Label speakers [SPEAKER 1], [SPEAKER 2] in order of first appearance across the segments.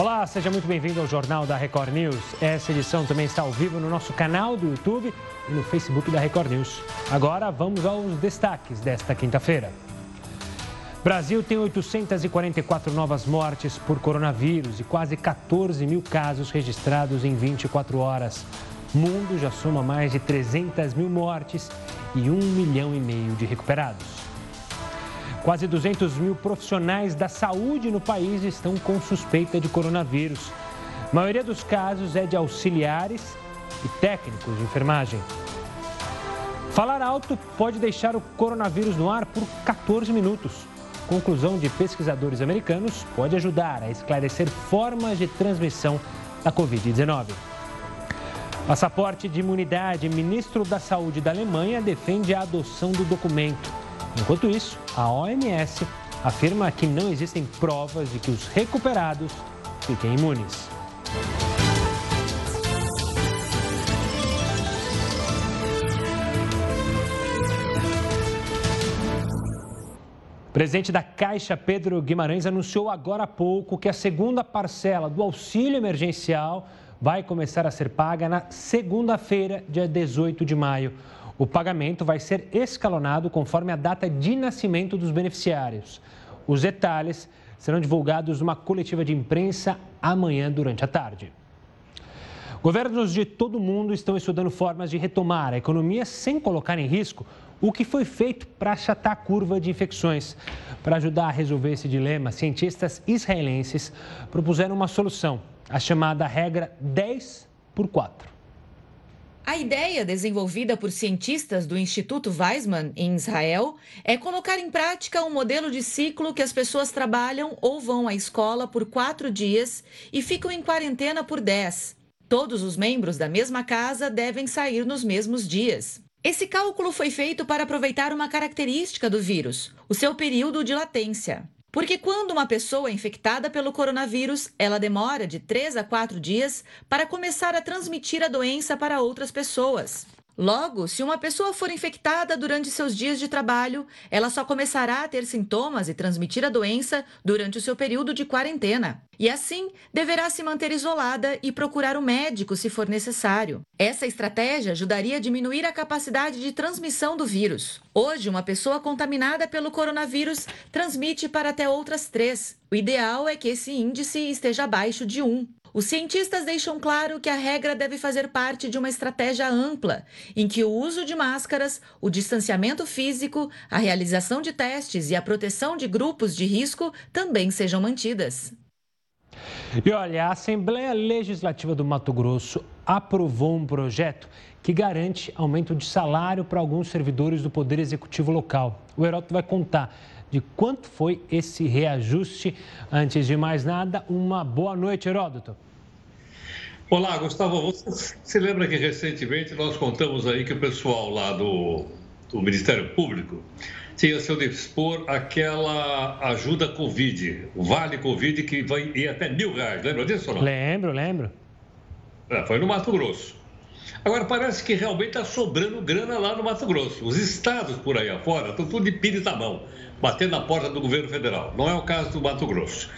[SPEAKER 1] Olá, seja muito bem-vindo ao Jornal da Record News. Essa edição também está ao vivo no nosso canal do YouTube e no Facebook da Record News. Agora vamos aos destaques desta quinta-feira. Brasil tem 844 novas mortes por coronavírus e quase 14 mil casos registrados em 24 horas. Mundo já soma mais de 300 mil mortes e 1 milhão e meio de recuperados. Quase 200 mil profissionais da saúde no país estão com suspeita de coronavírus. A maioria dos casos é de auxiliares e técnicos de enfermagem. Falar alto pode deixar o coronavírus no ar por 14 minutos conclusão de pesquisadores americanos pode ajudar a esclarecer formas de transmissão da Covid-19. Passaporte de imunidade. Ministro da Saúde da Alemanha defende a adoção do documento. Enquanto isso, a OMS afirma que não existem provas de que os recuperados fiquem imunes. O presidente da Caixa, Pedro Guimarães, anunciou agora há pouco que a segunda parcela do auxílio emergencial vai começar a ser paga na segunda-feira, dia 18 de maio. O pagamento vai ser escalonado conforme a data de nascimento dos beneficiários. Os detalhes serão divulgados numa coletiva de imprensa amanhã durante a tarde. Governos de todo o mundo estão estudando formas de retomar a economia sem colocar em risco o que foi feito para achatar a curva de infecções. Para ajudar a resolver esse dilema, cientistas israelenses propuseram uma solução, a chamada regra 10 por 4.
[SPEAKER 2] A ideia, desenvolvida por cientistas do Instituto Weizmann, em Israel, é colocar em prática um modelo de ciclo que as pessoas trabalham ou vão à escola por quatro dias e ficam em quarentena por dez. Todos os membros da mesma casa devem sair nos mesmos dias. Esse cálculo foi feito para aproveitar uma característica do vírus, o seu período de latência. Porque quando uma pessoa é infectada pelo coronavírus, ela demora de 3 a 4 dias para começar a transmitir a doença para outras pessoas. Logo, se uma pessoa for infectada durante seus dias de trabalho, ela só começará a ter sintomas e transmitir a doença durante o seu período de quarentena. E assim, deverá se manter isolada e procurar o um médico se for necessário. Essa estratégia ajudaria a diminuir a capacidade de transmissão do vírus. Hoje, uma pessoa contaminada pelo coronavírus transmite para até outras três. O ideal é que esse índice esteja abaixo de 1. Os cientistas deixam claro que a regra deve fazer parte de uma estratégia ampla, em que o uso de máscaras, o distanciamento físico, a realização de testes e a proteção de grupos de risco também sejam mantidas.
[SPEAKER 1] E olha, a Assembleia Legislativa do Mato Grosso aprovou um projeto que garante aumento de salário para alguns servidores do Poder Executivo local. O Heródoto vai contar de quanto foi esse reajuste. Antes de mais nada, uma boa noite, Heródoto.
[SPEAKER 3] Olá, Gustavo. Você se lembra que recentemente nós contamos aí que o pessoal lá do, do Ministério Público tinha seu dispor aquela ajuda Covid, o Vale Covid, que vai ir até mil reais. Lembra disso ou não?
[SPEAKER 1] Lembro, lembro.
[SPEAKER 3] É, foi no Mato Grosso. Agora, parece que realmente está sobrando grana lá no Mato Grosso. Os estados por aí afora estão tudo de pires na mão batendo na porta do governo federal. Não é o caso do Mato Grosso.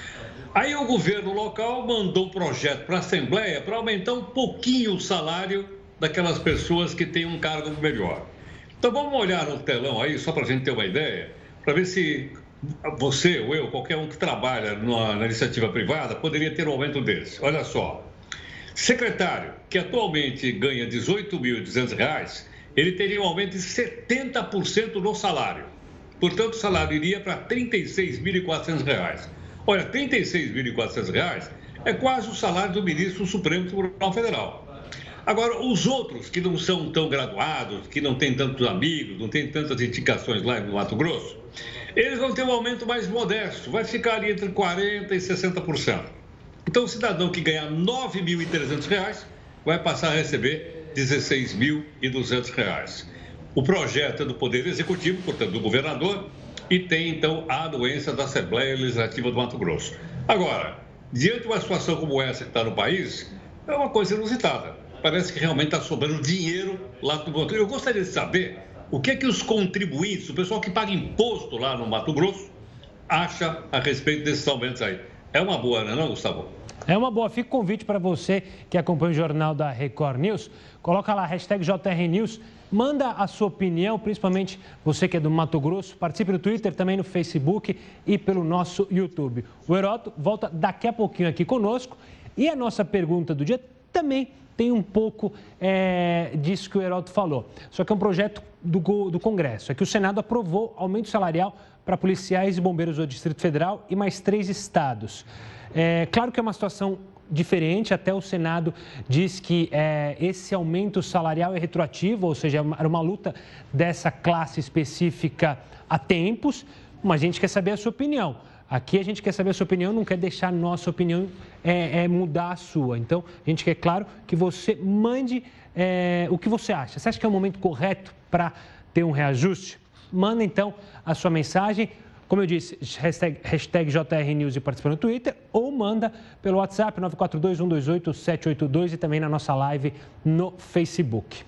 [SPEAKER 3] Aí o governo local mandou um projeto para a Assembleia para aumentar um pouquinho o salário daquelas pessoas que têm um cargo melhor. Então vamos olhar no telão aí, só para a gente ter uma ideia, para ver se você ou eu, qualquer um que trabalha na, na iniciativa privada, poderia ter um aumento desse. Olha só. Secretário, que atualmente ganha R$ 18.200, ele teria um aumento de 70% no salário. Portanto, o salário iria para R$ 36.400. Olha, R$ 36.400 é quase o salário do ministro do Supremo Tribunal Federal. Agora, os outros que não são tão graduados, que não têm tantos amigos, não têm tantas indicações lá no Mato Grosso, eles vão ter um aumento mais modesto, vai ficar ali entre 40% e 60%. Então, o cidadão que ganha R$ 9.300 vai passar a receber R$ 16.200. O projeto é do Poder Executivo, portanto, do governador, e tem, então, a anuência da Assembleia Legislativa do Mato Grosso. Agora, diante de uma situação como essa que está no país, é uma coisa inusitada. Parece que realmente está sobrando dinheiro lá no Mato Grosso. Eu gostaria de saber o que é que os contribuintes, o pessoal que paga imposto lá no Mato Grosso, acha a respeito desses aumentos aí. É uma boa, não é, não, Gustavo?
[SPEAKER 1] É uma boa. Fica o convite para você que acompanha o jornal da Record News. Coloca lá, hashtag JR News. Manda a sua opinião, principalmente você que é do Mato Grosso. Participe no Twitter, também no Facebook e pelo nosso YouTube. O Heroto volta daqui a pouquinho aqui conosco. E a nossa pergunta do dia também tem um pouco é, disso que o Heroto falou. Só que é um projeto do, do Congresso. É que o Senado aprovou aumento salarial para policiais e bombeiros do Distrito Federal e mais três estados. É claro que é uma situação diferente, até o Senado diz que é, esse aumento salarial é retroativo, ou seja, era uma luta dessa classe específica há tempos, mas a gente quer saber a sua opinião. Aqui a gente quer saber a sua opinião, não quer deixar a nossa opinião é, é mudar a sua. Então, a gente quer, claro, que você mande é, o que você acha. Você acha que é o momento correto para ter um reajuste? Manda então a sua mensagem como eu disse, hashtag, hashtag JRNews e participa no Twitter ou manda pelo WhatsApp 942-128-782 e também na nossa live no Facebook.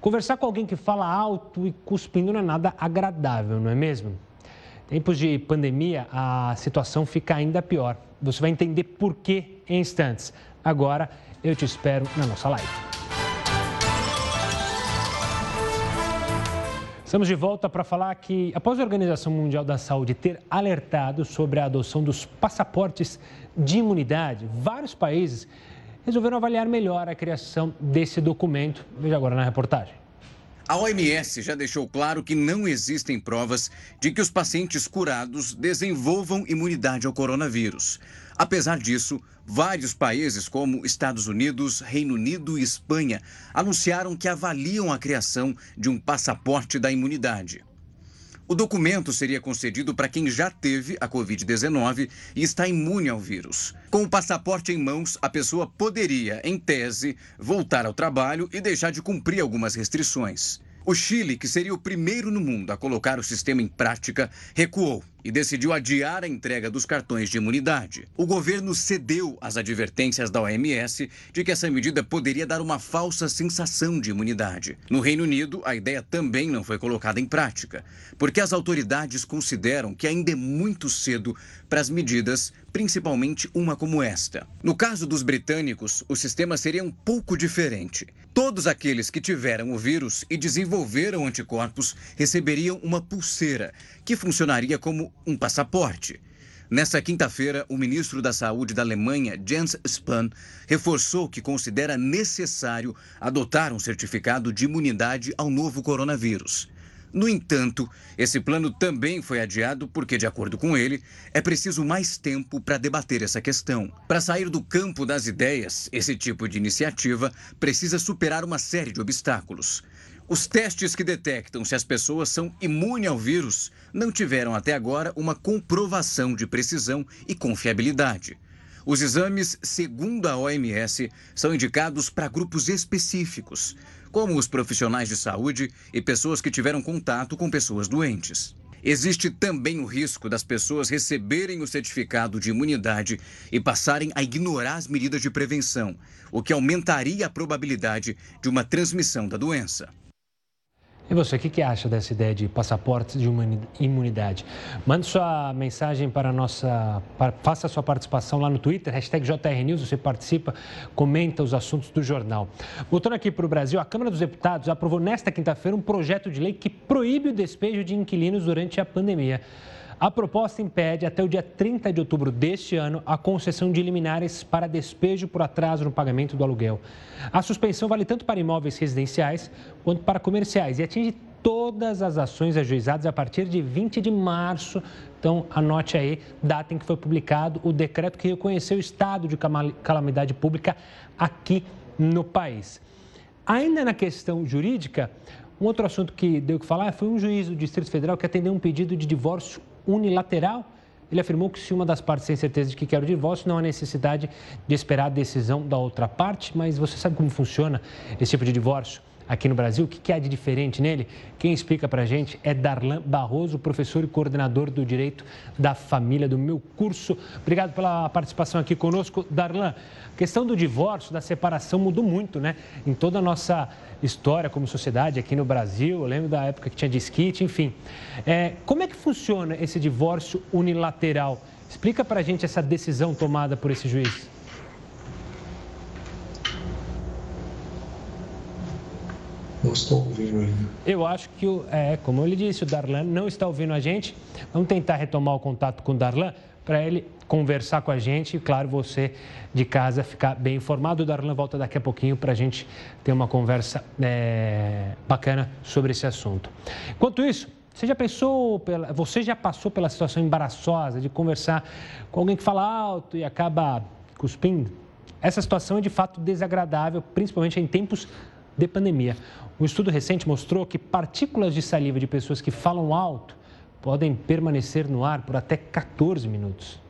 [SPEAKER 1] Conversar com alguém que fala alto e cuspindo não é nada agradável, não é mesmo? Tempos de pandemia, a situação fica ainda pior. Você vai entender por quê em instantes. Agora, eu te espero na nossa live. Estamos de volta para falar que, após a Organização Mundial da Saúde ter alertado sobre a adoção dos passaportes de imunidade, vários países resolveram avaliar melhor a criação desse documento. Veja agora na reportagem.
[SPEAKER 4] A OMS já deixou claro que não existem provas de que os pacientes curados desenvolvam imunidade ao coronavírus. Apesar disso, vários países, como Estados Unidos, Reino Unido e Espanha, anunciaram que avaliam a criação de um passaporte da imunidade. O documento seria concedido para quem já teve a Covid-19 e está imune ao vírus. Com o passaporte em mãos, a pessoa poderia, em tese, voltar ao trabalho e deixar de cumprir algumas restrições. O Chile, que seria o primeiro no mundo a colocar o sistema em prática, recuou e decidiu adiar a entrega dos cartões de imunidade. O governo cedeu às advertências da OMS de que essa medida poderia dar uma falsa sensação de imunidade. No Reino Unido, a ideia também não foi colocada em prática, porque as autoridades consideram que ainda é muito cedo para as medidas, principalmente uma como esta. No caso dos britânicos, o sistema seria um pouco diferente. Todos aqueles que tiveram o vírus e desenvolveram anticorpos receberiam uma pulseira, que funcionaria como um passaporte. Nessa quinta-feira, o ministro da Saúde da Alemanha, Jens Spahn, reforçou que considera necessário adotar um certificado de imunidade ao novo coronavírus. No entanto, esse plano também foi adiado porque, de acordo com ele, é preciso mais tempo para debater essa questão. Para sair do campo das ideias, esse tipo de iniciativa precisa superar uma série de obstáculos. Os testes que detectam se as pessoas são imunes ao vírus não tiveram até agora uma comprovação de precisão e confiabilidade. Os exames, segundo a OMS, são indicados para grupos específicos, como os profissionais de saúde e pessoas que tiveram contato com pessoas doentes. Existe também o risco das pessoas receberem o certificado de imunidade e passarem a ignorar as medidas de prevenção, o que aumentaria a probabilidade de uma transmissão da doença.
[SPEAKER 1] E você, o que, que acha dessa ideia de passaportes de imunidade? Mande sua mensagem para a nossa. Para, faça sua participação lá no Twitter, hashtag JRNews, você participa, comenta os assuntos do jornal. Voltando aqui para o Brasil, a Câmara dos Deputados aprovou nesta quinta-feira um projeto de lei que proíbe o despejo de inquilinos durante a pandemia. A proposta impede, até o dia 30 de outubro deste ano, a concessão de liminares para despejo por atraso no pagamento do aluguel. A suspensão vale tanto para imóveis residenciais quanto para comerciais e atinge todas as ações ajuizadas a partir de 20 de março. Então, anote aí, data em que foi publicado o decreto que reconheceu o estado de calamidade pública aqui no país. Ainda na questão jurídica, um outro assunto que deu que falar foi um juiz do Distrito Federal que atendeu um pedido de divórcio unilateral. Ele afirmou que se uma das partes tem certeza de que quer o divórcio, não há necessidade de esperar a decisão da outra parte. Mas você sabe como funciona esse tipo de divórcio? Aqui no Brasil. O que há de diferente nele? Quem explica para a gente é Darlan Barroso, professor e coordenador do Direito da Família do meu curso. Obrigado pela participação aqui conosco. Darlan, a questão do divórcio, da separação mudou muito, né? Em toda a nossa história como sociedade aqui no Brasil. Eu lembro da época que tinha disquite, enfim. É, como é que funciona esse divórcio unilateral? Explica para a gente essa decisão tomada por esse juiz.
[SPEAKER 5] Não estou ouvindo ainda.
[SPEAKER 1] Eu acho que, é, como ele disse, o Darlan não está ouvindo a gente. Vamos tentar retomar o contato com o Darlan para ele conversar com a gente e, claro, você de casa ficar bem informado. O Darlan volta daqui a pouquinho para a gente ter uma conversa é, bacana sobre esse assunto. Enquanto isso, você já pensou, pela, você já passou pela situação embaraçosa de conversar com alguém que fala alto e acaba cuspindo? Essa situação é de fato desagradável, principalmente em tempos de pandemia. Um estudo recente mostrou que partículas de saliva de pessoas que falam alto podem permanecer no ar por até 14 minutos.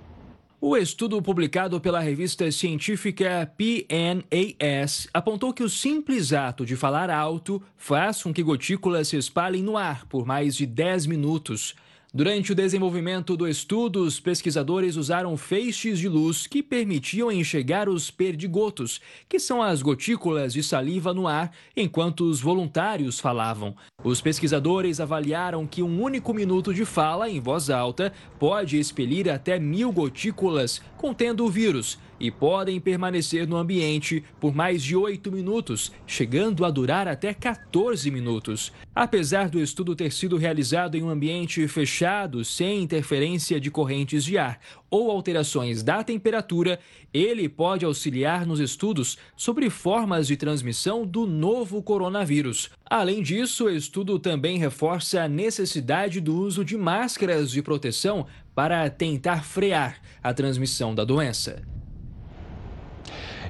[SPEAKER 6] O estudo publicado pela revista científica PNAS apontou que o simples ato de falar alto faz com que gotículas se espalhem no ar por mais de 10 minutos. Durante o desenvolvimento do estudo, os pesquisadores usaram feixes de luz que permitiam enxergar os perdigotos, que são as gotículas de saliva no ar, enquanto os voluntários falavam. Os pesquisadores avaliaram que um único minuto de fala em voz alta pode expelir até mil gotículas contendo o vírus e podem permanecer no ambiente por mais de 8 minutos, chegando a durar até 14 minutos. Apesar do estudo ter sido realizado em um ambiente fechado, sem interferência de correntes de ar ou alterações da temperatura, ele pode auxiliar nos estudos sobre formas de transmissão do novo coronavírus. Além disso, o estudo também reforça a necessidade do uso de máscaras de proteção para tentar frear a transmissão da doença.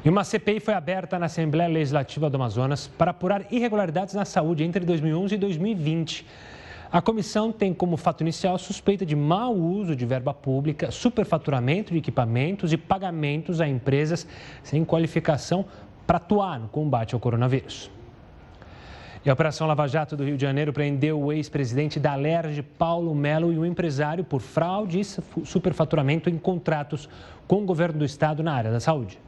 [SPEAKER 1] E uma CPI foi aberta na Assembleia Legislativa do Amazonas para apurar irregularidades na saúde entre 2011 e 2020. A comissão tem como fato inicial suspeita de mau uso de verba pública, superfaturamento de equipamentos e pagamentos a empresas sem qualificação para atuar no combate ao coronavírus. E a Operação Lava Jato do Rio de Janeiro prendeu o ex-presidente da Alerj, Paulo Melo, e o empresário por fraude e superfaturamento em contratos com o governo do estado na área da saúde.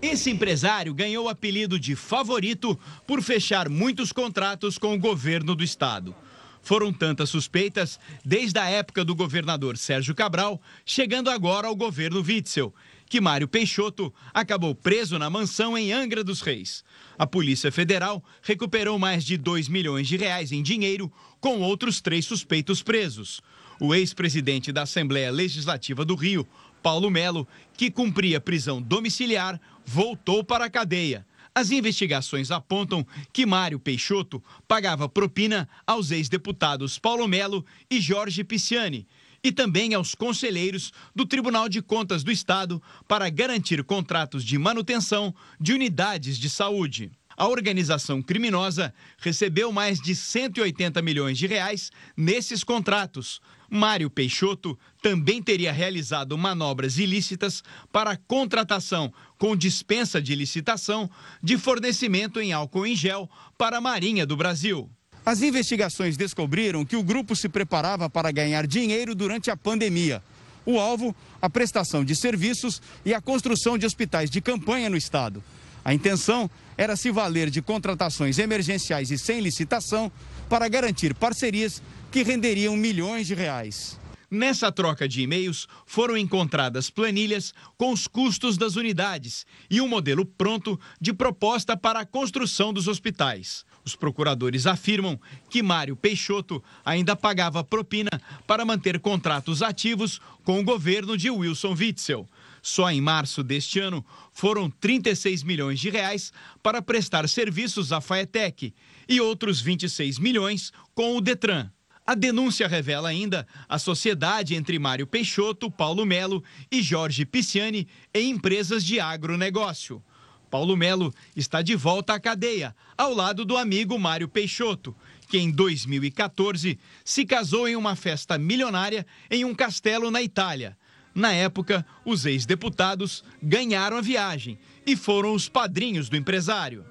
[SPEAKER 7] Esse empresário ganhou o apelido de favorito por fechar muitos contratos com o governo do estado. Foram tantas suspeitas desde a época do governador Sérgio Cabral, chegando agora ao governo Witzel, que Mário Peixoto acabou preso na mansão em Angra dos Reis. A Polícia Federal recuperou mais de 2 milhões de reais em dinheiro com outros três suspeitos presos. O ex-presidente da Assembleia Legislativa do Rio, Paulo Melo, que cumpria prisão domiciliar, voltou para a cadeia. As investigações apontam que Mário Peixoto pagava propina aos ex-deputados Paulo Melo e Jorge Pisciani e também aos conselheiros do Tribunal de Contas do Estado para garantir contratos de manutenção de unidades de saúde. A organização criminosa recebeu mais de 180 milhões de reais nesses contratos, Mário Peixoto também teria realizado manobras ilícitas para contratação com dispensa de licitação de fornecimento em álcool em gel para a Marinha do Brasil. As investigações descobriram que o grupo se preparava para ganhar dinheiro durante a pandemia. O alvo, a prestação de serviços e a construção de hospitais de campanha no estado. A intenção era se valer de contratações emergenciais e sem licitação para garantir parcerias que renderiam milhões de reais. Nessa troca de e-mails, foram encontradas planilhas com os custos das unidades e um modelo pronto de proposta para a construção dos hospitais. Os procuradores afirmam que Mário Peixoto ainda pagava propina para manter contratos ativos com o governo de Wilson Witzel. Só em março deste ano, foram 36 milhões de reais para prestar serviços à Faetec e outros 26 milhões com o Detran. A denúncia revela ainda a sociedade entre Mário Peixoto, Paulo Melo e Jorge Pisciani em empresas de agronegócio. Paulo Melo está de volta à cadeia, ao lado do amigo Mário Peixoto, que em 2014 se casou em uma festa milionária em um castelo na Itália. Na época, os ex-deputados ganharam a viagem e foram os padrinhos do empresário.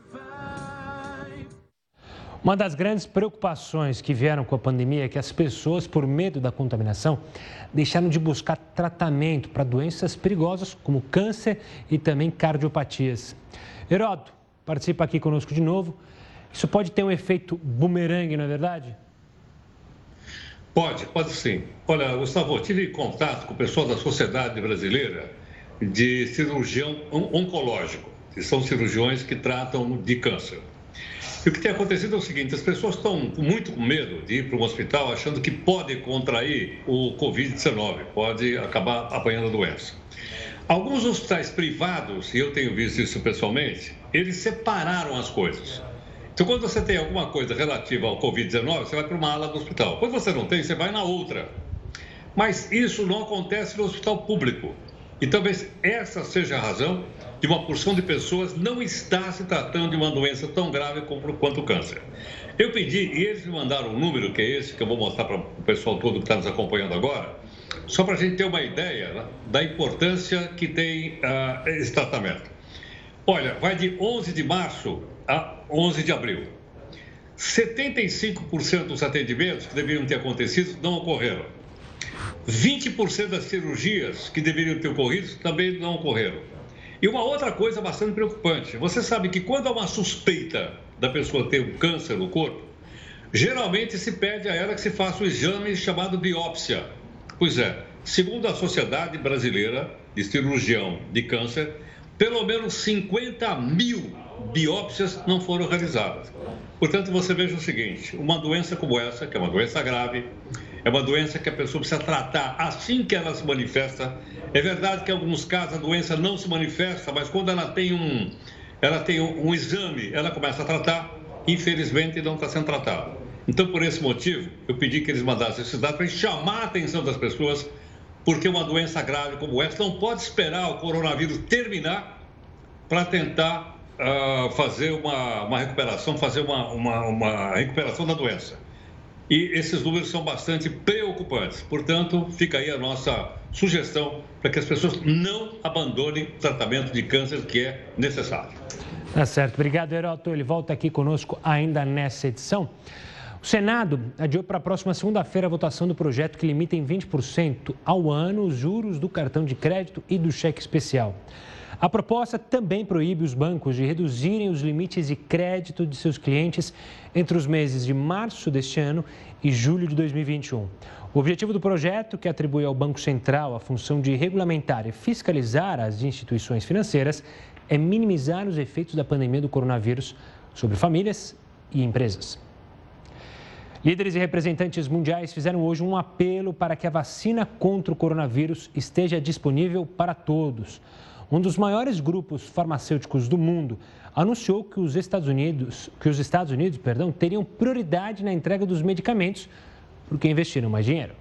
[SPEAKER 1] Uma das grandes preocupações que vieram com a pandemia é que as pessoas, por medo da contaminação, deixaram de buscar tratamento para doenças perigosas como câncer e também cardiopatias. Heródoto, participa aqui conosco de novo. Isso pode ter um efeito bumerangue, não é verdade?
[SPEAKER 3] Pode, pode sim. Olha, Gustavo, tive contato com pessoas da Sociedade Brasileira de Cirurgião Oncológico, que são cirurgiões que tratam de câncer. E o que tem acontecido é o seguinte: as pessoas estão muito com medo de ir para um hospital achando que pode contrair o Covid-19, pode acabar apanhando a doença. Alguns hospitais privados, e eu tenho visto isso pessoalmente, eles separaram as coisas. Então, quando você tem alguma coisa relativa ao Covid-19, você vai para uma ala do hospital. Quando você não tem, você vai na outra. Mas isso não acontece no hospital público. E talvez essa seja a razão de uma porção de pessoas não estar se tratando de uma doença tão grave quanto o câncer. Eu pedi, e eles me mandaram um número, que é esse, que eu vou mostrar para o pessoal todo que está nos acompanhando agora, só para a gente ter uma ideia né, da importância que tem uh, esse tratamento. Olha, vai de 11 de março a 11 de abril. 75% dos atendimentos que deveriam ter acontecido não ocorreram. 20% das cirurgias que deveriam ter ocorrido também não ocorreram. E uma outra coisa bastante preocupante: você sabe que quando há uma suspeita da pessoa ter um câncer no corpo, geralmente se pede a ela que se faça o um exame chamado biópsia. Pois é, segundo a Sociedade Brasileira de Cirurgião de Câncer, pelo menos 50 mil biópsias não foram realizadas. Portanto, você veja o seguinte: uma doença como essa, que é uma doença grave, é uma doença que a pessoa precisa tratar assim que ela se manifesta. É verdade que em alguns casos a doença não se manifesta, mas quando ela tem um, ela tem um, um exame, ela começa a tratar. Infelizmente, não está sendo tratada. Então, por esse motivo, eu pedi que eles mandassem esses dados para chamar a atenção das pessoas, porque uma doença grave como essa não pode esperar o coronavírus terminar para tentar uh, fazer uma, uma recuperação, fazer uma, uma, uma recuperação da doença. E esses números são bastante preocupantes. Portanto, fica aí a nossa sugestão para que as pessoas não abandonem o tratamento de câncer que é necessário.
[SPEAKER 1] Tá certo. Obrigado, Heroto. Ele volta aqui conosco ainda nessa edição. O Senado adiou para a próxima segunda-feira a votação do projeto que limita em 20% ao ano os juros do cartão de crédito e do cheque especial. A proposta também proíbe os bancos de reduzirem os limites de crédito de seus clientes entre os meses de março deste ano e julho de 2021. O objetivo do projeto, que atribui ao Banco Central a função de regulamentar e fiscalizar as instituições financeiras, é minimizar os efeitos da pandemia do coronavírus sobre famílias e empresas. Líderes e representantes mundiais fizeram hoje um apelo para que a vacina contra o coronavírus esteja disponível para todos um dos maiores grupos farmacêuticos do mundo, anunciou que os Estados Unidos, que os Estados Unidos, perdão, teriam prioridade na entrega dos medicamentos porque investiram mais dinheiro.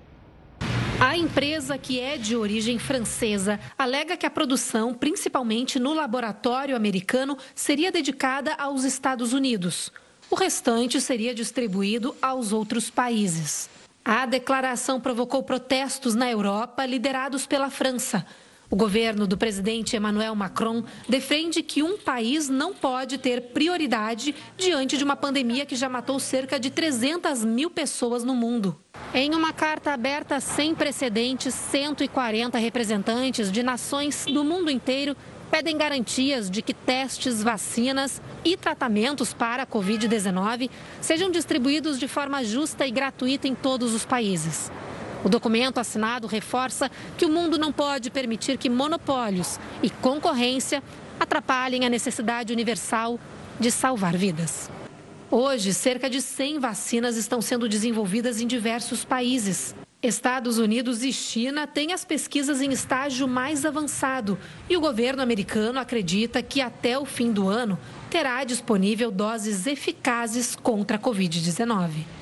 [SPEAKER 8] A empresa, que é de origem francesa, alega que a produção, principalmente no laboratório americano, seria dedicada aos Estados Unidos. O restante seria distribuído aos outros países. A declaração provocou protestos na Europa, liderados pela França. O governo do presidente Emmanuel Macron defende que um país não pode ter prioridade diante de uma pandemia que já matou cerca de 300 mil pessoas no mundo. Em uma carta aberta sem precedentes, 140 representantes de nações do mundo inteiro pedem garantias de que testes, vacinas e tratamentos para a Covid-19 sejam distribuídos de forma justa e gratuita em todos os países. O documento assinado reforça que o mundo não pode permitir que monopólios e concorrência atrapalhem a necessidade universal de salvar vidas. Hoje, cerca de 100 vacinas estão sendo desenvolvidas em diversos países. Estados Unidos e China têm as pesquisas em estágio mais avançado e o governo americano acredita que até o fim do ano terá disponível doses eficazes contra a Covid-19.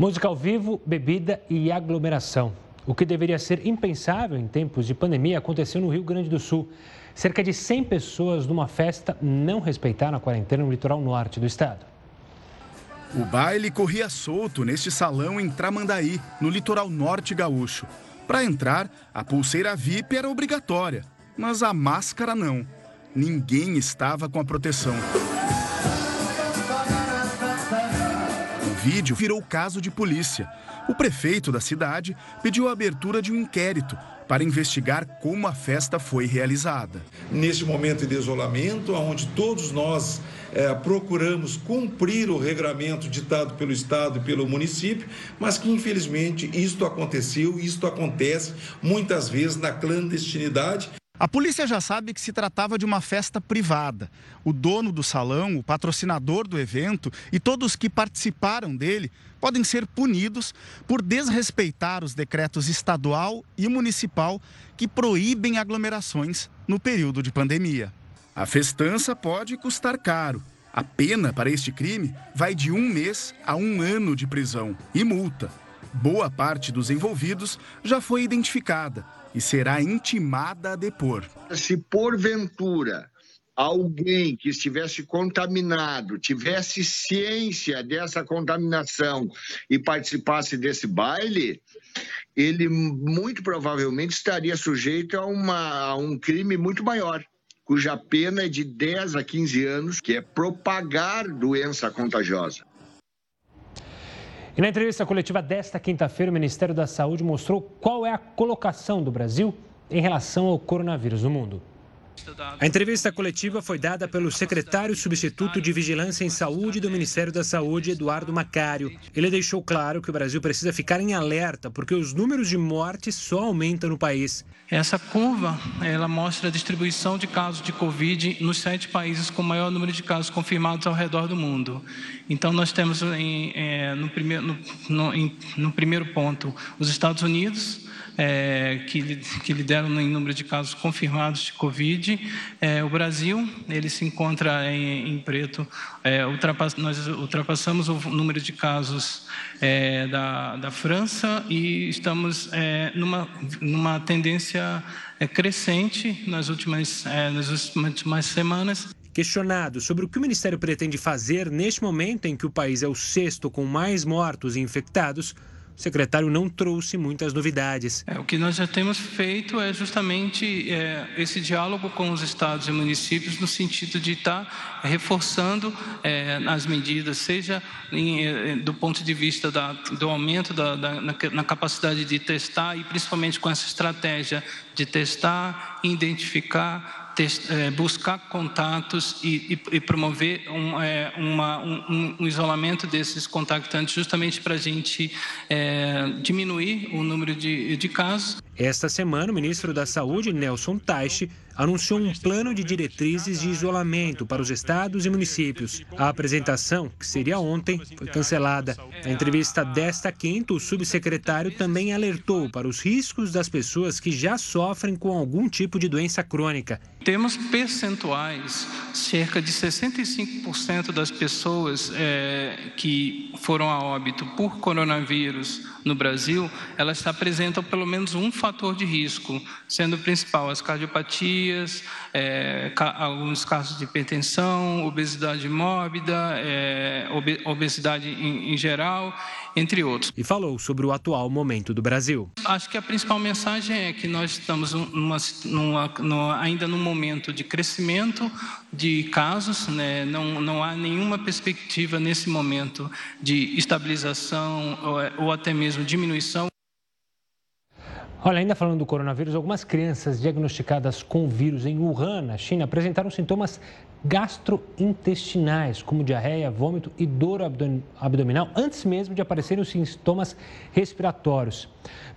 [SPEAKER 1] Música ao vivo, bebida e aglomeração. O que deveria ser impensável em tempos de pandemia aconteceu no Rio Grande do Sul. Cerca de 100 pessoas numa festa não respeitaram a quarentena no litoral norte do estado.
[SPEAKER 9] O baile corria solto neste salão em Tramandaí, no litoral norte gaúcho. Para entrar, a pulseira VIP era obrigatória, mas a máscara não. Ninguém estava com a proteção vídeo virou caso de polícia. O prefeito da cidade pediu a abertura de um inquérito para investigar como a festa foi realizada.
[SPEAKER 10] Neste momento de isolamento, onde todos nós é, procuramos cumprir o regramento ditado pelo Estado e pelo município, mas que infelizmente isto aconteceu, isto acontece muitas vezes na clandestinidade
[SPEAKER 9] a polícia já sabe que se tratava de uma festa privada. O dono do salão, o patrocinador do evento e todos que participaram dele podem ser punidos por desrespeitar os decretos estadual e municipal que proíbem aglomerações no período de pandemia. A festança pode custar caro. A pena para este crime vai de um mês a um ano de prisão e multa. Boa parte dos envolvidos já foi identificada e será intimada a depor.
[SPEAKER 11] Se porventura alguém que estivesse contaminado tivesse ciência dessa contaminação e participasse desse baile, ele muito provavelmente estaria sujeito a, uma, a um crime muito maior cuja pena é de 10 a 15 anos, que é propagar doença contagiosa.
[SPEAKER 1] E na entrevista coletiva desta quinta-feira, o Ministério da Saúde mostrou qual é a colocação do Brasil em relação ao coronavírus no mundo.
[SPEAKER 12] A entrevista coletiva foi dada pelo secretário substituto de Vigilância em Saúde do Ministério da Saúde, Eduardo Macário. Ele deixou claro que o Brasil precisa ficar em alerta porque os números de mortes só aumentam no país.
[SPEAKER 13] Essa curva, ela mostra a distribuição de casos de Covid nos sete países com maior número de casos confirmados ao redor do mundo. Então, nós temos em, é, no, primeiro, no, no, em, no primeiro ponto os Estados Unidos, é, que, que lideram em número de casos confirmados de Covid. É, o Brasil, ele se encontra em, em preto. É, ultrapass, nós ultrapassamos o número de casos é, da, da França e estamos é, numa, numa tendência é, crescente nas últimas, nas últimas semanas.
[SPEAKER 12] Questionado sobre o que o Ministério pretende fazer neste momento em que o país é o sexto com mais mortos e infectados, o secretário não trouxe muitas novidades.
[SPEAKER 13] É, o que nós já temos feito é justamente é, esse diálogo com os estados e municípios no sentido de estar tá reforçando é, as medidas, seja em, é, do ponto de vista da, do aumento da, da na, na capacidade de testar e principalmente com essa estratégia de testar, identificar, buscar contatos e, e, e promover um, é, uma, um, um, isolamento desses contactantes, justamente para a gente é, diminuir o número de, de casos.
[SPEAKER 12] Esta semana, o ministro da Saúde, Nelson Taixe, anunciou um plano de diretrizes de isolamento para os estados e municípios. A apresentação, que seria ontem, foi cancelada. Na entrevista desta quinta, o subsecretário também alertou para os riscos das pessoas que já sofrem com algum tipo de doença crônica.
[SPEAKER 13] Temos percentuais, cerca de 65% das pessoas é, que foram a óbito por coronavírus no Brasil, elas apresentam pelo menos um fator de risco, sendo o principal as cardiopatias, é, alguns casos de hipertensão, obesidade mórbida, é, obesidade em, em geral, entre outros.
[SPEAKER 12] E falou sobre o atual momento do Brasil.
[SPEAKER 13] Acho que a principal mensagem é que nós estamos numa, numa, numa, ainda num momento de crescimento de casos, né? não, não há nenhuma perspectiva nesse momento de estabilização ou, ou até mesmo diminuição.
[SPEAKER 1] Olha, ainda falando do coronavírus, algumas crianças diagnosticadas com vírus em Wuhan, na China, apresentaram sintomas gastrointestinais, como diarreia, vômito e dor abdominal, antes mesmo de aparecerem os sintomas respiratórios.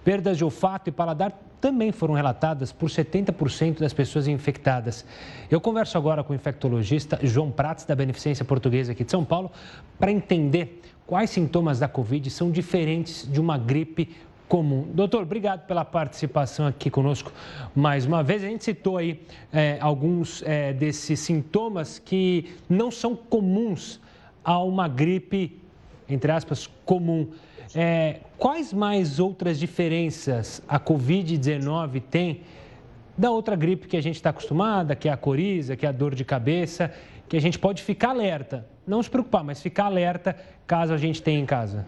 [SPEAKER 1] Perdas de olfato e paladar também foram relatadas por 70% das pessoas infectadas. Eu converso agora com o infectologista João Prates, da Beneficência Portuguesa aqui de São Paulo, para entender quais sintomas da Covid são diferentes de uma gripe comum. Doutor, obrigado pela participação aqui conosco mais uma vez. A gente citou aí é, alguns é, desses sintomas que não são comuns a uma gripe, entre aspas, comum. É, quais mais outras diferenças a Covid-19 tem da outra gripe que a gente está acostumada, que é a coriza, que é a dor de cabeça, que a gente pode ficar alerta, não se preocupar, mas ficar alerta caso a gente tenha em casa?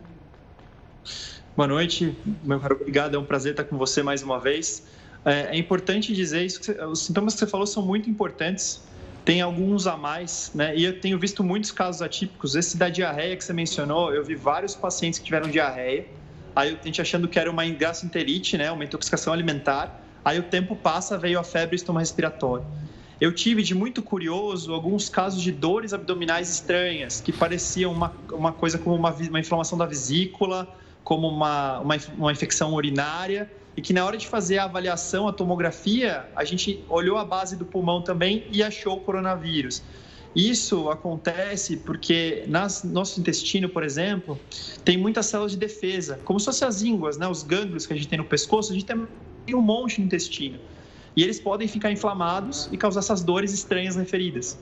[SPEAKER 14] Boa noite, meu caro, obrigado. É um prazer estar com você mais uma vez. É, é importante dizer isso, os sintomas que você falou são muito importantes, tem alguns a mais, né? E eu tenho visto muitos casos atípicos. Esse da diarreia que você mencionou, eu vi vários pacientes que tiveram diarreia. Aí a gente achando que era uma gastroenterite, né? Uma intoxicação alimentar. Aí o tempo passa, veio a febre e estômago respiratório. Eu tive de muito curioso alguns casos de dores abdominais estranhas, que pareciam uma, uma coisa como uma, uma inflamação da vesícula, como uma, uma, uma infecção urinária e que na hora de fazer a avaliação, a tomografia, a gente olhou a base do pulmão também e achou o coronavírus. Isso acontece porque no nosso intestino, por exemplo, tem muitas células de defesa, como se fossem as ínguas, né? os gânglios que a gente tem no pescoço, a gente tem um monte no intestino. E eles podem ficar inflamados e causar essas dores estranhas referidas.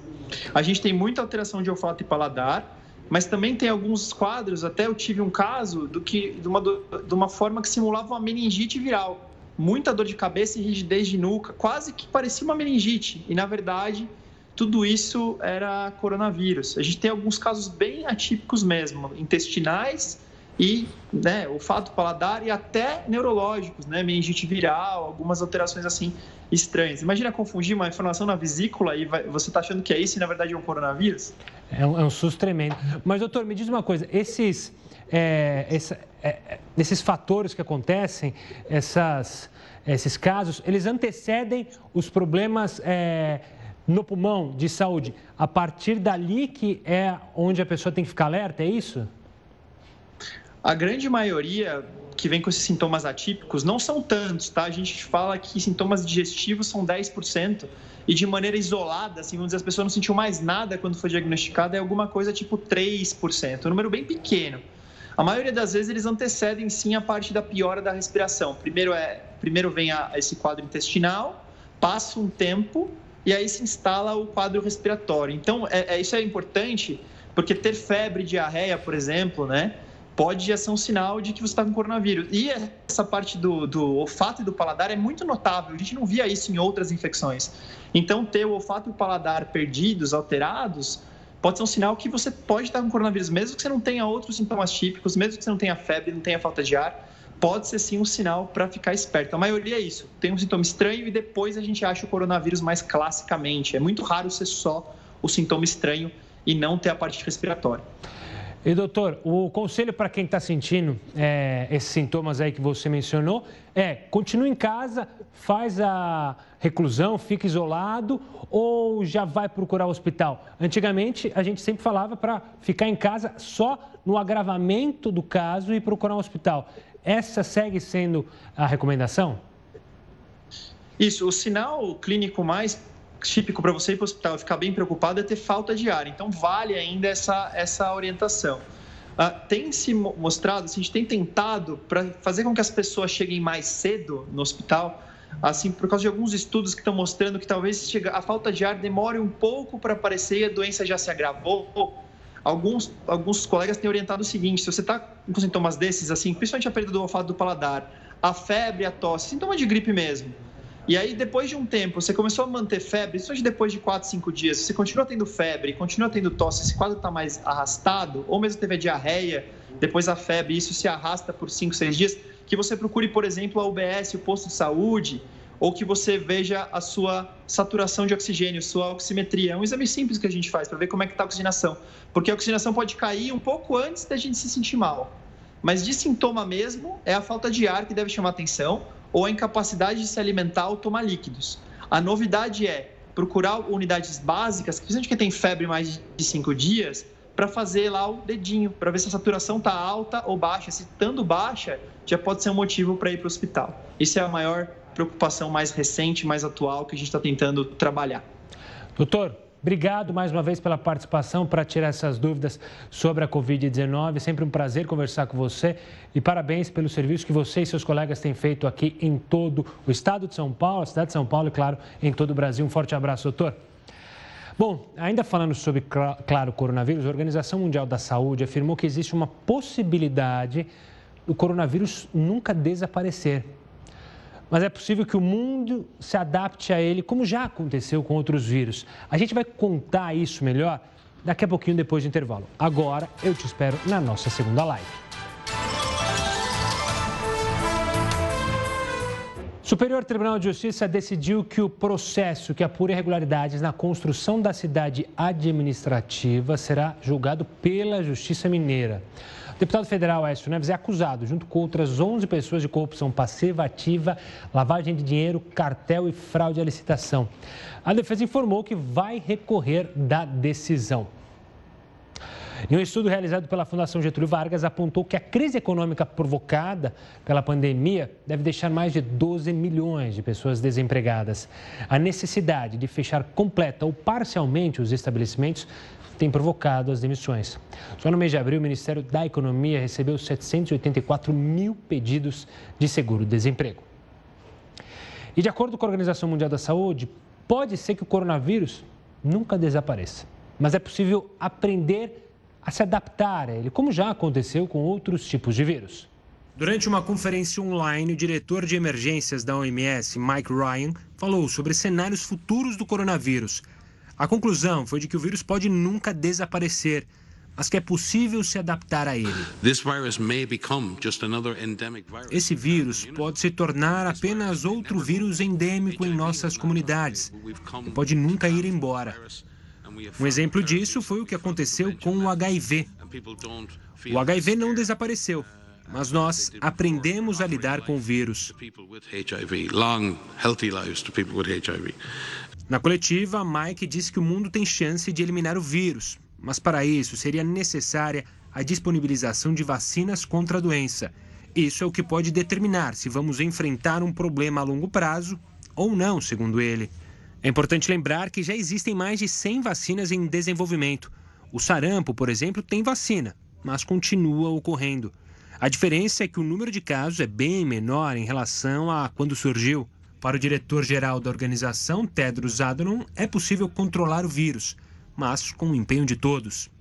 [SPEAKER 14] A gente tem muita alteração de olfato e paladar, mas também tem alguns quadros, até eu tive um caso do que, de, uma, de uma forma que simulava uma meningite viral. Muita dor de cabeça e rigidez de nuca, quase que parecia uma meningite. E, na verdade, tudo isso era coronavírus. A gente tem alguns casos bem atípicos mesmo, intestinais e né, olfato, paladar e até neurológicos, né, meningite viral, algumas alterações assim estranhas. Imagina confundir uma inflamação na vesícula e vai, você está achando que é isso e na verdade é um coronavírus?
[SPEAKER 1] É um, é um susto tremendo. Mas, doutor, me diz uma coisa: esses, é, essa, é, esses fatores que acontecem, essas, esses casos, eles antecedem os problemas é, no pulmão de saúde. A partir dali que é onde a pessoa tem que ficar alerta, é isso?
[SPEAKER 14] A grande maioria que vem com esses sintomas atípicos não são tantos, tá? A gente fala que sintomas digestivos são 10% e de maneira isolada, assim, vamos dizer, as pessoas não sentiam mais nada quando foi diagnosticada, é alguma coisa tipo 3%, um número bem pequeno. A maioria das vezes eles antecedem sim a parte da piora da respiração. Primeiro é, primeiro vem a, esse quadro intestinal, passa um tempo e aí se instala o quadro respiratório. Então, é, é isso é importante porque ter febre, diarreia, por exemplo, né? Pode ser um sinal de que você está com coronavírus. E essa parte do, do, olfato e do paladar é muito notável. A gente não via isso em outras infecções. Então, ter o olfato e o paladar perdidos, alterados, pode ser um sinal que você pode estar com coronavírus, mesmo que você não tenha outros sintomas típicos, mesmo que você não tenha febre, não tenha falta de ar. Pode ser sim um sinal para ficar esperto. A maioria é isso. Tem um sintoma estranho e depois a gente acha o coronavírus mais classicamente. É muito raro ser só o sintoma estranho e não ter a parte respiratória.
[SPEAKER 1] E doutor, o conselho para quem está sentindo é, esses sintomas aí que você mencionou é continue em casa, faz a reclusão, fica isolado ou já vai procurar o hospital? Antigamente a gente sempre falava para ficar em casa só no agravamento do caso e procurar um hospital. Essa segue sendo a recomendação?
[SPEAKER 14] Isso, o sinal clínico mais típico para você ir para o hospital e ficar bem preocupado é ter falta de ar. Então, vale ainda essa, essa orientação. Uh, tem se mostrado, assim, a gente tem tentado para fazer com que as pessoas cheguem mais cedo no hospital, assim, por causa de alguns estudos que estão mostrando que talvez a falta de ar demore um pouco para aparecer e a doença já se agravou. Alguns, alguns colegas têm orientado o seguinte: se você está com sintomas desses, assim, principalmente a perda do olfato do paladar, a febre, a tosse, sintoma de gripe mesmo, e aí, depois de um tempo, você começou a manter febre, isso depois de 4, 5 dias, você continua tendo febre, continua tendo tosse, esse quadro está mais arrastado, ou mesmo teve a diarreia, depois a febre, isso se arrasta por 5, 6 dias, que você procure, por exemplo, a UBS, o posto de saúde, ou que você veja a sua saturação de oxigênio, sua oximetria. É um exame simples que a gente faz para ver como é que está a oxigenação. Porque a oxigenação pode cair um pouco antes da gente se sentir mal. Mas de sintoma mesmo, é a falta de ar que deve chamar atenção, ou a incapacidade de se alimentar ou tomar líquidos. A novidade é procurar unidades básicas, principalmente quem tem febre mais de cinco dias, para fazer lá o dedinho, para ver se a saturação está alta ou baixa. Se estando baixa, já pode ser um motivo para ir para o hospital. Isso é a maior preocupação mais recente, mais atual que a gente está tentando trabalhar.
[SPEAKER 1] Doutor, Obrigado mais uma vez pela participação para tirar essas dúvidas sobre a Covid-19. Sempre um prazer conversar com você e parabéns pelo serviço que você e seus colegas têm feito aqui em todo o estado de São Paulo, a cidade de São Paulo e, claro, em todo o Brasil. Um forte abraço, doutor. Bom, ainda falando sobre, claro, coronavírus, a Organização Mundial da Saúde afirmou que existe uma possibilidade do coronavírus nunca desaparecer mas é possível que o mundo se adapte a ele, como já aconteceu com outros vírus. A gente vai contar isso melhor daqui a pouquinho depois do intervalo. Agora eu te espero na nossa segunda live. Superior Tribunal de Justiça decidiu que o processo que apura irregularidades na construção da cidade administrativa será julgado pela Justiça Mineira. O deputado federal Aécio Neves é acusado, junto com outras 11 pessoas, de corrupção passiva, ativa, lavagem de dinheiro, cartel e fraude à licitação. A defesa informou que vai recorrer da decisão. E um estudo realizado pela Fundação Getúlio Vargas apontou que a crise econômica provocada pela pandemia deve deixar mais de 12 milhões de pessoas desempregadas. A necessidade de fechar completa ou parcialmente os estabelecimentos tem provocado as demissões. Só no mês de abril, o Ministério da Economia recebeu 784 mil pedidos de seguro-desemprego. E de acordo com a Organização Mundial da Saúde, pode ser que o coronavírus nunca desapareça, mas é possível aprender a se adaptar a ele, como já aconteceu com outros tipos de vírus. Durante uma conferência online, o diretor de emergências da OMS, Mike Ryan, falou sobre cenários futuros do coronavírus. A conclusão foi de que o vírus pode nunca desaparecer, mas que é possível se adaptar a ele. Esse vírus pode se tornar apenas outro vírus endêmico em nossas comunidades e pode nunca ir embora. Um exemplo disso foi o que aconteceu com o HIV. O HIV não desapareceu, mas nós aprendemos a lidar com o vírus. Na coletiva, Mike disse que o mundo tem chance de eliminar o vírus, mas para isso seria necessária a disponibilização de vacinas contra a doença. Isso é o que pode determinar se vamos enfrentar um problema a longo prazo ou não, segundo ele. É importante lembrar que já existem mais de 100 vacinas em desenvolvimento. O sarampo, por exemplo, tem vacina, mas continua ocorrendo. A diferença é que o número de casos é bem menor em relação a quando surgiu. Para o diretor-geral da organização, Tedros Adhanom, é possível controlar o vírus, mas com o empenho de todos.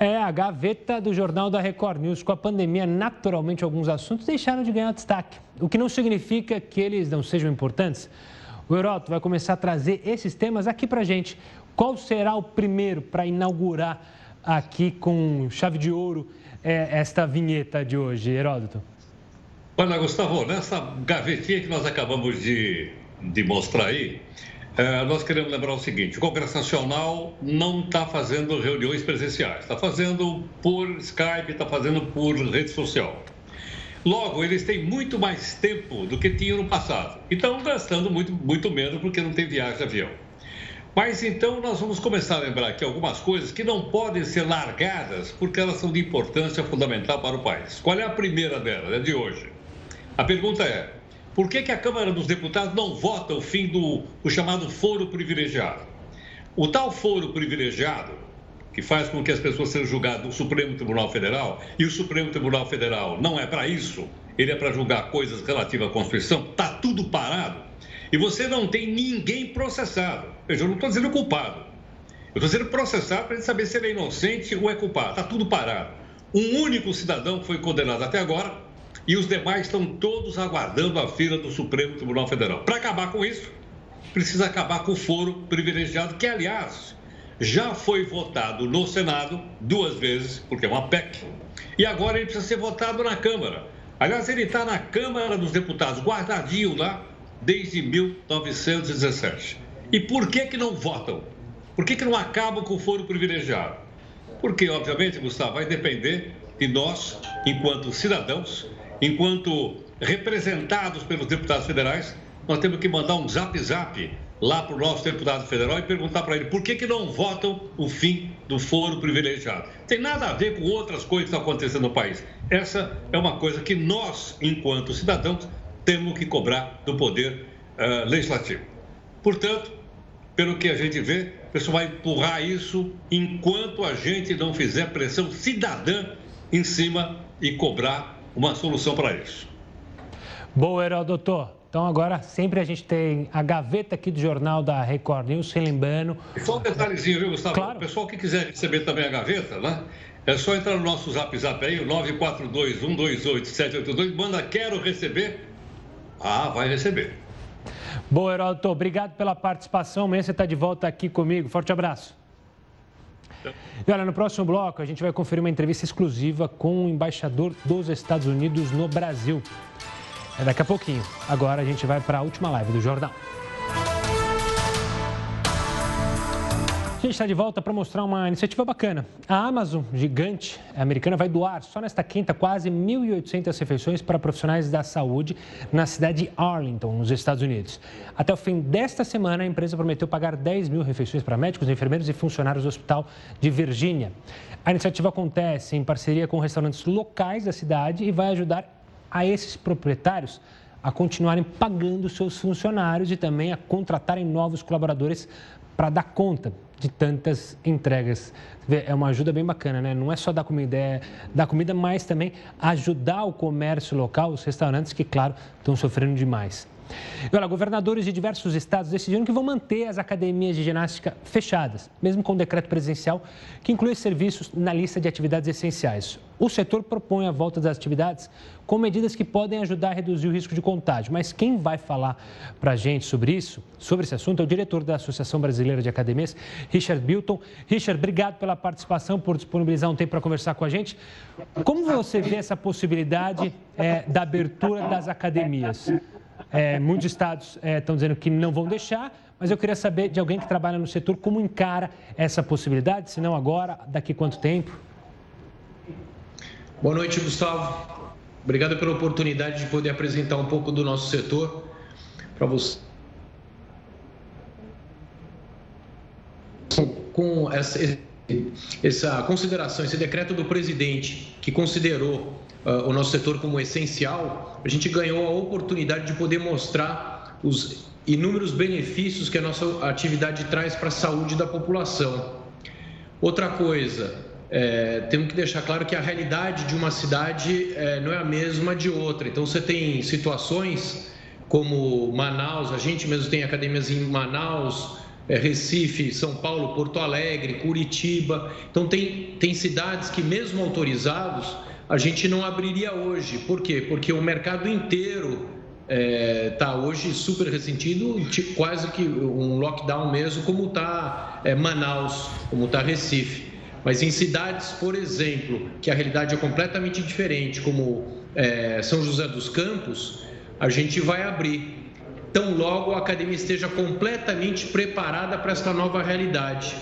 [SPEAKER 1] É a gaveta do Jornal da Record News. Com a pandemia, naturalmente, alguns assuntos deixaram de ganhar destaque, o que não significa que eles não sejam importantes. O Euroto vai começar a trazer esses temas aqui para gente. Qual será o primeiro para inaugurar aqui com chave de ouro é, esta vinheta de hoje, Heródoto?
[SPEAKER 3] Olha, Gustavo, nessa gavetinha que nós acabamos de, de mostrar aí, é, nós queremos lembrar o seguinte: o Congresso Nacional não está fazendo reuniões presenciais, está fazendo por Skype, está fazendo por rede social. Logo, eles têm muito mais tempo do que tinham no passado. E estão gastando muito, muito menos porque não tem viagem de avião. Mas então nós vamos começar a lembrar aqui algumas coisas que não podem ser largadas porque elas são de importância fundamental para o país. Qual é a primeira delas? É de hoje. A pergunta é: por que, que a Câmara dos Deputados não vota o fim do, do chamado foro privilegiado? O tal foro privilegiado, que faz com que as pessoas sejam julgadas no Supremo Tribunal Federal, e o Supremo Tribunal Federal não é para isso, ele é para julgar coisas relativas à Constituição, está tudo parado, e você não tem ninguém processado. Veja, eu não estou dizendo culpado. Eu estou dizendo processado para gente saber se ele é inocente ou é culpado. Está tudo parado. Um único cidadão foi condenado até agora, e os demais estão todos aguardando a fila do Supremo Tribunal Federal. Para acabar com isso, precisa acabar com o foro privilegiado, que, aliás, já foi votado no Senado duas vezes, porque é uma PEC, e agora ele precisa ser votado na Câmara. Aliás, ele está na Câmara dos Deputados, guardadinho lá, desde 1917. E por que, que não votam? Por que, que não acabam com o foro privilegiado? Porque, obviamente, Gustavo, vai depender de nós, enquanto cidadãos, enquanto representados pelos deputados federais, nós temos que mandar um zap zap lá para o nosso deputado federal e perguntar para ele por que, que não votam o fim do foro privilegiado. Tem nada a ver com outras coisas que estão acontecendo no país. Essa é uma coisa que nós, enquanto cidadãos, temos que cobrar do poder uh, legislativo. Portanto, pelo que a gente vê, o pessoal vai empurrar isso enquanto a gente não fizer pressão cidadã em cima e cobrar uma solução para isso.
[SPEAKER 1] Boa, Heródoto. Então agora sempre a gente tem a gaveta aqui do jornal da Record News, relembrando.
[SPEAKER 3] Só um detalhezinho, viu, Gustavo? Claro. O pessoal que quiser receber também a gaveta, né? É só entrar no nosso zap zap aí, o 942-128-782, manda quero receber. Ah, vai receber.
[SPEAKER 1] Boa, Heródoto. Obrigado pela participação. Amanhã você está de volta aqui comigo. Forte abraço. E olha, no próximo bloco a gente vai conferir uma entrevista exclusiva com o embaixador dos Estados Unidos no Brasil. É daqui a pouquinho. Agora a gente vai para a última live do Jornal. A gente está de volta para mostrar uma iniciativa bacana. A Amazon, gigante americana, vai doar só nesta quinta quase 1.800 refeições para profissionais da saúde na cidade de Arlington, nos Estados Unidos. Até o fim desta semana, a empresa prometeu pagar 10 mil refeições para médicos, enfermeiros e funcionários do Hospital de Virgínia. A iniciativa acontece em parceria com restaurantes locais da cidade e vai ajudar a esses proprietários a continuarem pagando seus funcionários e também a contratarem novos colaboradores para dar conta de tantas entregas. É uma ajuda bem bacana, né? Não é só dar comida, é dar comida, mas também ajudar o comércio local, os restaurantes que, claro, estão sofrendo demais. Olha, governadores de diversos estados decidiram que vão manter as academias de ginástica fechadas, mesmo com o decreto presidencial que inclui serviços na lista de atividades essenciais. O setor propõe a volta das atividades com medidas que podem ajudar a reduzir o risco de contágio. Mas quem vai falar para a gente sobre isso, sobre esse assunto, é o diretor da Associação Brasileira de Academias, Richard Bilton. Richard, obrigado pela participação, por disponibilizar um tempo para conversar com a gente. Como você vê essa possibilidade é, da abertura das academias? É, muitos estados é, estão dizendo que não vão deixar, mas eu queria saber de alguém que trabalha no setor como encara essa possibilidade, se não agora, daqui quanto tempo?
[SPEAKER 15] Boa noite, Gustavo. Obrigado pela oportunidade de poder apresentar um pouco do nosso setor para você. Com essa, essa consideração, esse decreto do presidente que considerou uh, o nosso setor como essencial, a gente ganhou a oportunidade de poder mostrar os inúmeros benefícios que a nossa atividade traz para a saúde da população. Outra coisa, é, temos que deixar claro que a realidade de uma cidade é, não é a mesma de outra. Então, você tem situações como Manaus, a gente mesmo tem academias em Manaus, é, Recife, São Paulo, Porto Alegre, Curitiba. Então, tem, tem cidades que, mesmo autorizados, a gente não abriria hoje. Por quê? Porque o mercado inteiro está é, tá hoje super ressentido, quase que um lockdown mesmo, como está é, Manaus, como está Recife. Mas em cidades, por exemplo, que a realidade é completamente diferente, como é, São José dos Campos, a gente vai abrir. Tão logo a academia esteja completamente preparada para esta nova realidade.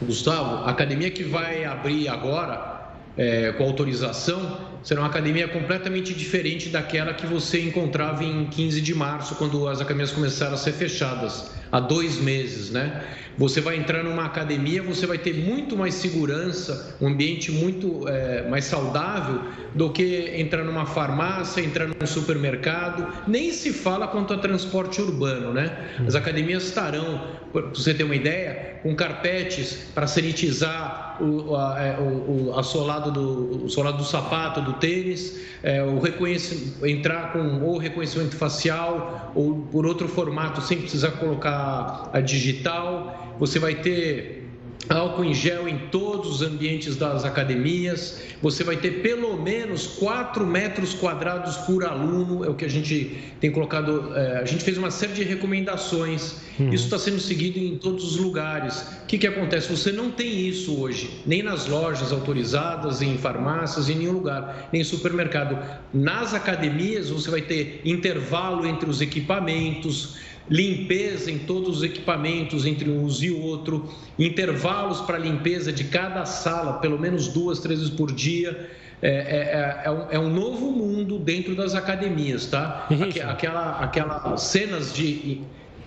[SPEAKER 15] Gustavo, a academia que vai abrir agora, é, com autorização, será uma academia completamente diferente daquela que você encontrava em 15 de março, quando as academias começaram a ser fechadas, há dois meses, né? Você vai entrar numa academia, você vai ter muito mais segurança, um ambiente muito é, mais saudável do que entrar numa farmácia, entrar num supermercado. Nem se fala quanto a transporte urbano, né? As academias estarão, para você ter uma ideia, com carpetes para sanitizar o, a, é, o, o, a solado do, o solado do sapato, do tênis, é, o reconhecimento, entrar com ou reconhecimento facial ou por outro formato sem precisar colocar a digital você vai ter álcool em gel em todos os ambientes das academias, você vai ter pelo menos 4 metros quadrados por aluno, é o que a gente tem colocado, é, a gente fez uma série de recomendações, uhum. isso está sendo seguido em todos os lugares. O que, que acontece? Você não tem isso hoje, nem nas lojas autorizadas, em farmácias, em nenhum lugar, nem em supermercado. Nas academias você vai ter intervalo entre os equipamentos, limpeza em todos os equipamentos entre um e outro, intervalos para limpeza de cada sala, pelo menos duas, três vezes por dia. É, é, é, um, é um, novo mundo dentro das academias, tá? Aquela, aquela cenas de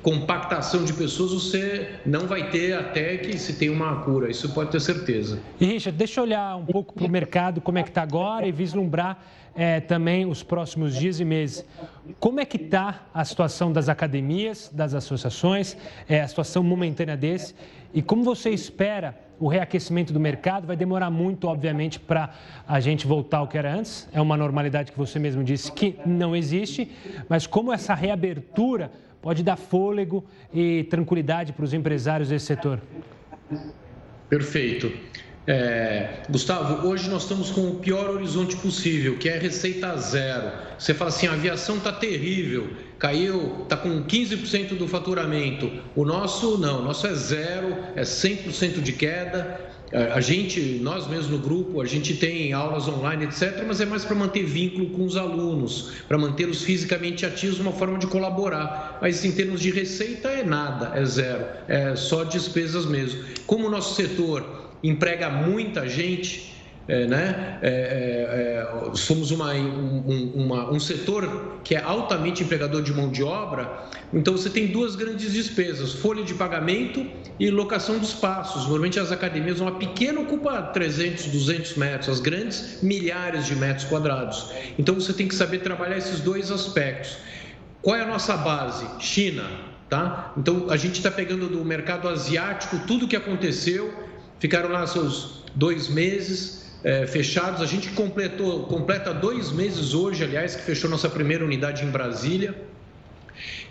[SPEAKER 15] compactação de pessoas você não vai ter até que se tenha uma cura, isso pode ter certeza.
[SPEAKER 1] E Richard, deixa eu olhar um pouco para o mercado, como é que está agora e vislumbrar é, também os próximos dias e meses. Como é que está a situação das academias, das associações, é, a situação momentânea desse e como você espera o reaquecimento do mercado? Vai demorar muito, obviamente, para a gente voltar ao que era antes. É uma normalidade que você mesmo disse que não existe, mas como essa reabertura pode dar fôlego e tranquilidade para os empresários desse setor?
[SPEAKER 15] Perfeito. É, Gustavo, hoje nós estamos com o pior horizonte possível, que é receita zero. Você fala assim, a aviação está terrível, caiu, está com 15% do faturamento. O nosso não, o nosso é zero, é 100% de queda. a gente, nós mesmos no grupo, a gente tem aulas online, etc., mas é mais para manter vínculo com os alunos, para mantê-los fisicamente ativos, uma forma de colaborar. Mas em termos de receita é nada, é zero, é só despesas mesmo. Como o nosso setor emprega muita gente, é, né? É, é, é, somos uma, um, uma, um setor que é altamente empregador de mão de obra, então você tem duas grandes despesas: folha de pagamento e locação de espaços. Normalmente as academias, uma pequena ocupa 300, 200 metros, as grandes, milhares de metros quadrados. Então você tem que saber trabalhar esses dois aspectos. Qual é a nossa base? China. Tá? Então a gente está pegando do mercado asiático tudo o que aconteceu, ficaram lá seus dois meses, é, fechados. A gente completou, completa dois meses hoje, aliás, que fechou nossa primeira unidade em Brasília.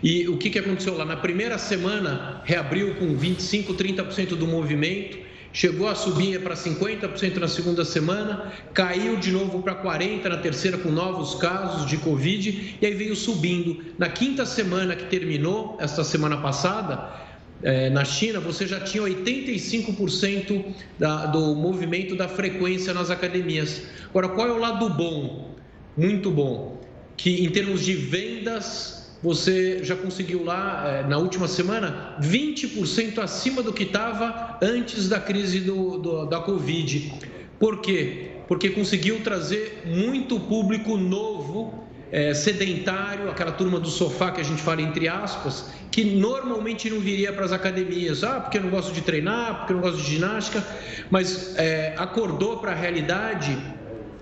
[SPEAKER 15] E o que, que aconteceu lá? Na primeira semana, reabriu com 25%, 30% do movimento, chegou a subir para 50% na segunda semana, caiu de novo para 40% na terceira, com novos casos de Covid, e aí veio subindo. Na quinta semana que terminou, esta semana passada, é, na China, você já tinha 85% da, do movimento da frequência nas academias. Agora, qual é o lado bom? Muito bom. Que em termos de vendas, você já conseguiu lá, é, na última semana, 20% acima do que estava antes da crise do, do, da Covid. Por quê? Porque conseguiu trazer muito público novo é, sedentário, aquela turma do sofá que a gente fala entre aspas, que normalmente não viria para as academias, ah, porque eu não gosto de treinar, porque eu não gosto de ginástica, mas é, acordou para a realidade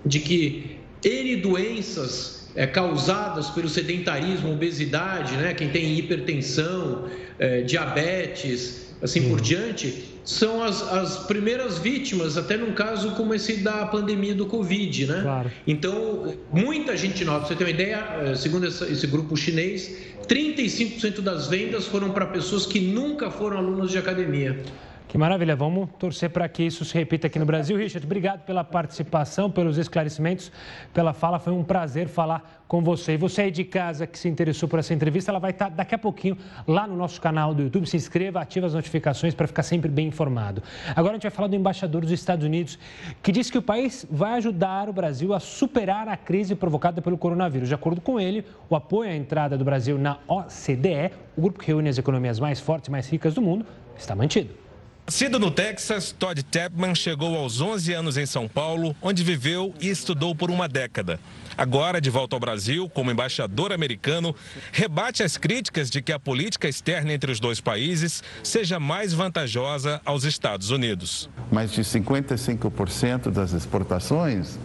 [SPEAKER 15] de que N doenças é, causadas pelo sedentarismo, obesidade, né, quem tem hipertensão, é, diabetes, assim por diante, são as, as primeiras vítimas, até num caso como esse da pandemia do Covid, né? Claro. Então, muita gente nova, pra você ter uma ideia, eh, segundo esse grupo chinês, 35% das vendas foram para pessoas que nunca foram alunos de academia.
[SPEAKER 1] Que maravilha, vamos torcer para que isso se repita aqui no Brasil. Richard, obrigado pela participação, pelos esclarecimentos, pela fala. Foi um prazer falar com você. E você aí de casa que se interessou por essa entrevista, ela vai estar daqui a pouquinho lá no nosso canal do YouTube. Se inscreva, ative as notificações para ficar sempre bem informado. Agora a gente vai falar do embaixador dos Estados Unidos, que disse que o país vai ajudar o Brasil a superar a crise provocada pelo coronavírus. De acordo com ele, o apoio à entrada do Brasil na OCDE, o grupo que reúne as economias mais fortes e mais ricas do mundo, está mantido.
[SPEAKER 16] Nascido no Texas, Todd Tapman chegou aos 11 anos em São Paulo, onde viveu e estudou por uma década. Agora, de volta ao Brasil, como embaixador americano, rebate as críticas de que a política externa entre os dois países seja mais vantajosa aos Estados Unidos.
[SPEAKER 17] Mais de 55% das exportações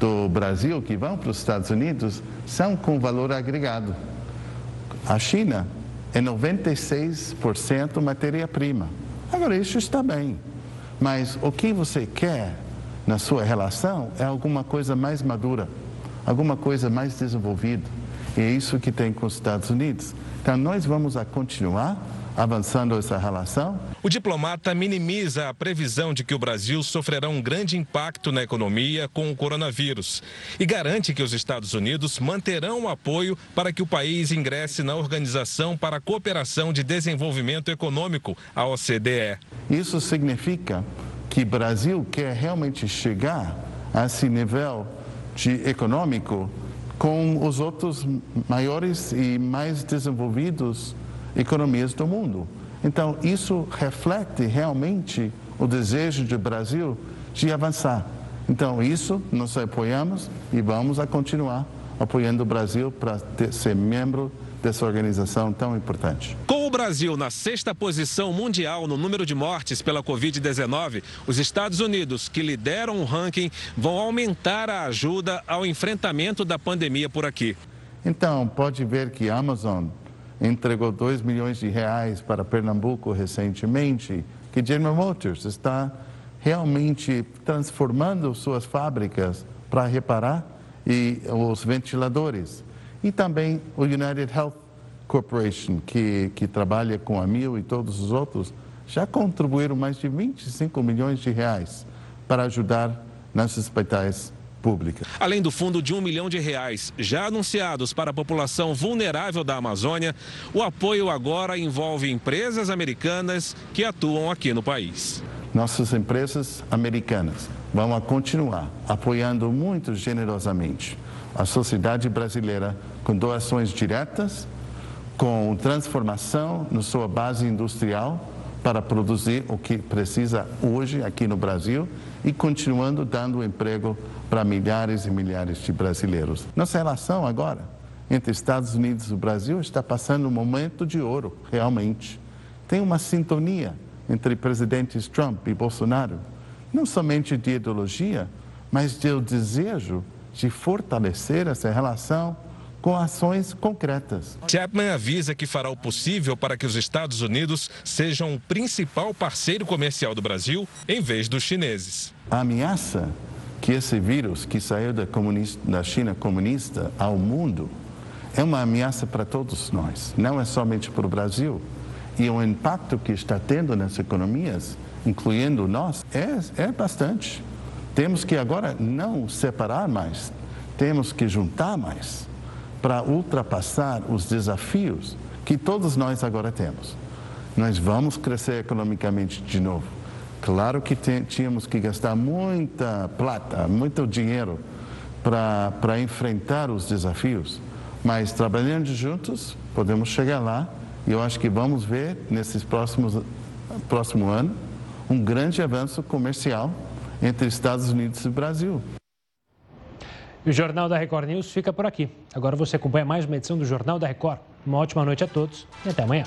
[SPEAKER 17] do Brasil que vão para os Estados Unidos são com valor agregado. A China é 96% matéria-prima. Agora, isso está bem, mas o que você quer na sua relação é alguma coisa mais madura, alguma coisa mais desenvolvida. E é isso que tem com os Estados Unidos. Então, nós vamos a continuar avançando essa relação.
[SPEAKER 16] O diplomata minimiza a previsão de que o Brasil sofrerá um grande impacto na economia com o coronavírus e garante que os Estados Unidos manterão o apoio para que o país ingresse na Organização para a Cooperação de Desenvolvimento Econômico, a OCDE.
[SPEAKER 17] Isso significa que o Brasil quer realmente chegar a esse nível de econômico com os outros maiores e mais desenvolvidos economias do mundo. Então, isso reflete realmente o desejo do Brasil de avançar. Então, isso nós apoiamos e vamos a continuar apoiando o Brasil para ser membro dessa organização tão importante.
[SPEAKER 16] Com o Brasil na sexta posição mundial no número de mortes pela Covid-19, os Estados Unidos, que lideram o ranking, vão aumentar a ajuda ao enfrentamento da pandemia por aqui.
[SPEAKER 17] Então, pode ver que a Amazon entregou 2 milhões de reais para Pernambuco recentemente, que General Motors está realmente transformando suas fábricas para reparar e os ventiladores. E também o United Health Corporation, que, que trabalha com a Mil e todos os outros, já contribuíram mais de 25 milhões de reais para ajudar nos hospitais pública.
[SPEAKER 16] Além do fundo de um milhão de reais já anunciados para a população vulnerável da Amazônia, o apoio agora envolve empresas americanas que atuam aqui no país.
[SPEAKER 17] nossas empresas americanas vão continuar apoiando muito generosamente a sociedade brasileira com doações diretas, com transformação na sua base industrial para produzir o que precisa hoje aqui no Brasil e continuando dando emprego para milhares e milhares de brasileiros. Nossa relação agora entre Estados Unidos e o Brasil está passando um momento de ouro, realmente. Tem uma sintonia entre presidentes Trump e Bolsonaro, não somente de ideologia, mas de desejo de fortalecer essa relação com ações concretas.
[SPEAKER 16] Chapman avisa que fará o possível para que os Estados Unidos sejam o principal parceiro comercial do Brasil em vez dos chineses.
[SPEAKER 17] A ameaça que esse vírus que saiu da, da China comunista ao mundo é uma ameaça para todos nós, não é somente para o Brasil. E o impacto que está tendo nas economias, incluindo nós, é, é bastante. Temos que agora não separar mais, temos que juntar mais para ultrapassar os desafios que todos nós agora temos. Nós vamos crescer economicamente de novo. Claro que tínhamos que gastar muita plata, muito dinheiro para enfrentar os desafios, mas trabalhando juntos podemos chegar lá e eu acho que vamos ver nesses próximos próximo ano um grande avanço comercial entre Estados Unidos e Brasil.
[SPEAKER 1] E o Jornal da Record News fica por aqui. Agora você acompanha mais uma edição do Jornal da Record. Uma ótima noite a todos e até amanhã.